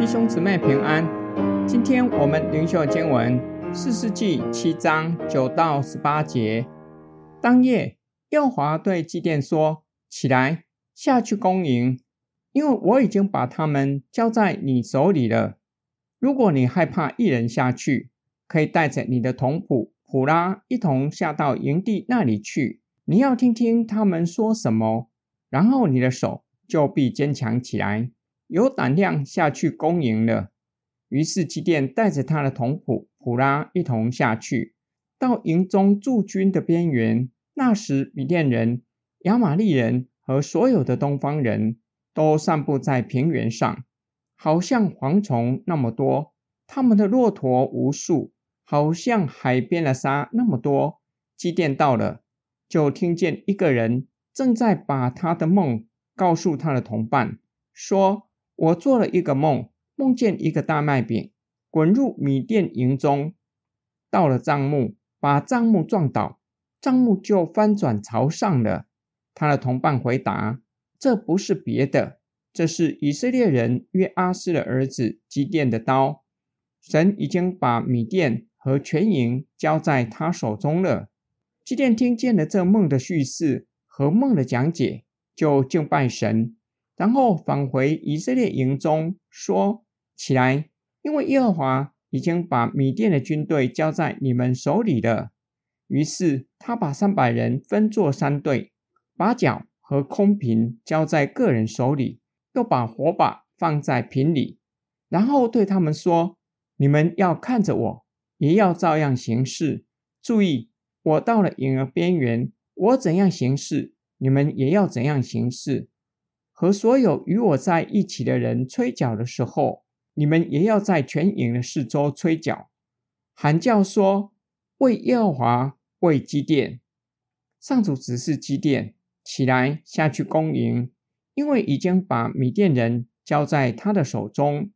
弟兄姊妹平安，今天我们灵修经文四世纪七章九到十八节。当夜，耶和华对基甸说：“起来，下去攻营，因为我已经把他们交在你手里了。如果你害怕一人下去，可以带着你的童仆普拉一同下到营地那里去。你要听听他们说什么，然后你的手就必坚强起来。”有胆量下去攻营了。于是基甸带着他的同仆普拉一同下去，到营中驻军的边缘。那时，米甸人、亚玛力人和所有的东方人都散布在平原上，好像蝗虫那么多；他们的骆驼无数，好像海边的沙那么多。基甸到了，就听见一个人正在把他的梦告诉他的同伴，说。我做了一个梦，梦见一个大麦饼滚入米店营中，到了帐幕，把帐幕撞倒，帐幕就翻转朝上了。他的同伴回答：“这不是别的，这是以色列人约阿施的儿子基甸的刀。神已经把米店和全营交在他手中了。”基甸听见了这梦的叙事和梦的讲解，就敬拜神。然后返回以色列营中，说：“起来，因为耶和华已经把米甸的军队交在你们手里了。”于是他把三百人分作三队，把脚和空瓶交在个人手里，又把火把放在瓶里，然后对他们说：“你们要看着我，也要照样行事。注意，我到了营的边缘，我怎样行事，你们也要怎样行事。”和所有与我在一起的人吹角的时候，你们也要在全营的四周吹角，喊叫说：“为耶和华，为基甸。”上主指示基甸起来下去攻营，因为已经把米甸人交在他的手中。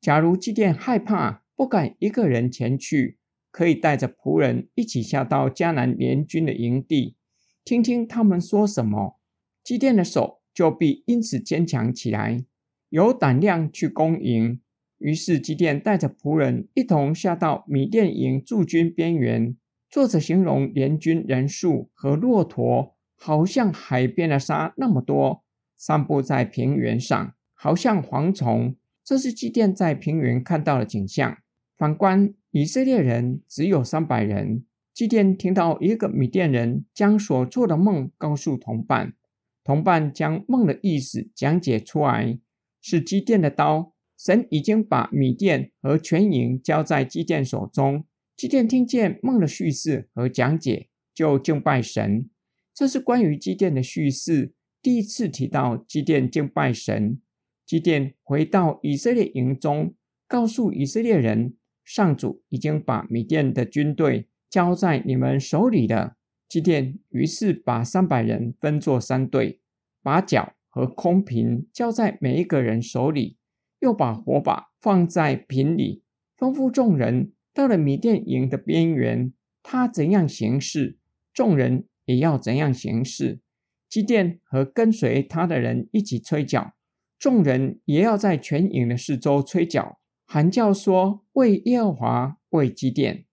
假如基甸害怕，不敢一个人前去，可以带着仆人一起下到迦南联军的营地，听听他们说什么。基甸的手。就必因此坚强起来，有胆量去攻营。于是基甸带着仆人一同下到米甸营驻军边缘。作者形容联军人数和骆驼，好像海边的沙那么多，散布在平原上，好像蝗虫。这是基甸在平原看到的景象。反观以色列人只有三百人，基甸听到一个米甸人将所做的梦告诉同伴。同伴将梦的意思讲解出来，是基甸的刀。神已经把米甸和全营交在基甸手中。基甸听见梦的叙事和讲解，就敬拜神。这是关于基甸的叙事，第一次提到基甸敬拜神。基甸回到以色列营中，告诉以色列人：上主已经把米甸的军队交在你们手里了。基甸于是把三百人分作三队，把角和空瓶交在每一个人手里，又把火把放在瓶里，吩咐众人到了米甸营的边缘，他怎样行事，众人也要怎样行事。基甸和跟随他的人一起吹角，众人也要在全营的四周吹角，喊叫说：“为耶和华，为基甸。”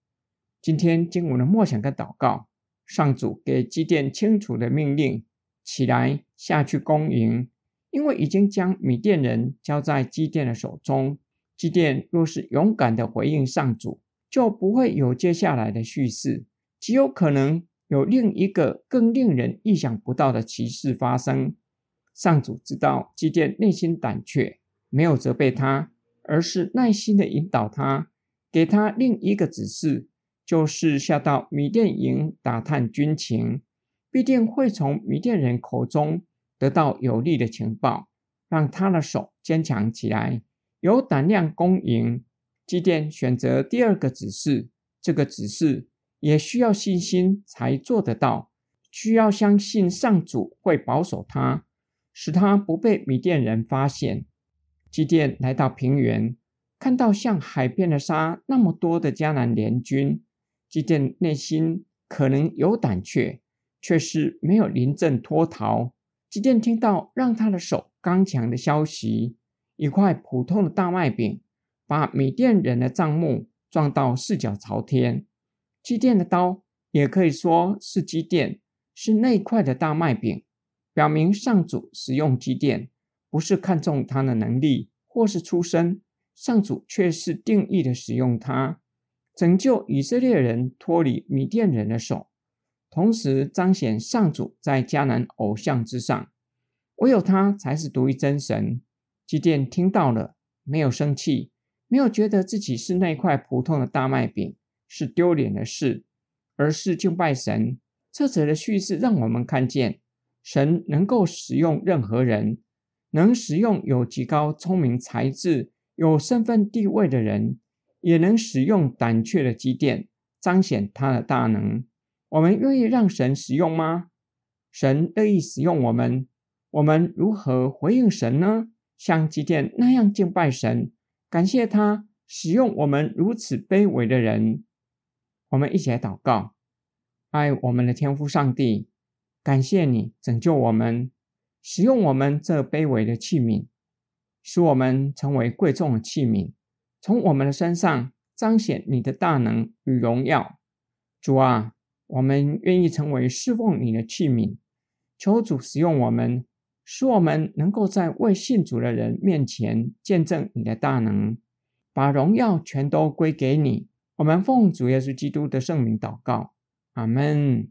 今天经文的默想跟祷告。上主给基甸清楚的命令：起来，下去攻营，因为已经将米甸人交在基甸的手中。基甸若是勇敢的回应上主，就不会有接下来的叙事，极有可能有另一个更令人意想不到的奇事发生。上主知道基甸内心胆怯，没有责备他，而是耐心的引导他，给他另一个指示。就是下到米甸营打探军情，必定会从米甸人口中得到有利的情报，让他的手坚强起来，有胆量攻营。基甸选择第二个指示，这个指示也需要信心才做得到，需要相信上主会保守他，使他不被米甸人发现。基甸来到平原，看到像海边的沙那么多的迦南联军。基甸内心可能有胆怯，却是没有临阵脱逃。基甸听到让他的手刚强的消息，一块普通的大麦饼，把米甸人的帐幕撞到四脚朝天。基甸的刀，也可以说是基甸，是那块的大麦饼，表明上主使用基甸，不是看重他的能力或是出身，上主却是定义的使用他，拯救以色列人脱离米甸人的手。同时彰显上主在迦南偶像之上，唯有他才是独一真神。基甸听到了，没有生气，没有觉得自己是那块普通的大麦饼是丢脸的事，而是敬拜神。这则的叙事让我们看见，神能够使用任何人，能使用有极高聪明才智、有身份地位的人，也能使用胆怯的基甸，彰显他的大能。我们愿意让神使用吗？神乐意使用我们，我们如何回应神呢？像基甸那样敬拜神，感谢他使用我们如此卑微的人。我们一起来祷告：爱我们的天父上帝，感谢你拯救我们，使用我们这卑微的器皿，使我们成为贵重的器皿，从我们的身上彰显你的大能与荣耀。主啊！我们愿意成为侍奉你的器皿，求主使用我们，使我们能够在未信主的人面前见证你的大能，把荣耀全都归给你。我们奉主耶稣基督的圣名祷告，阿门。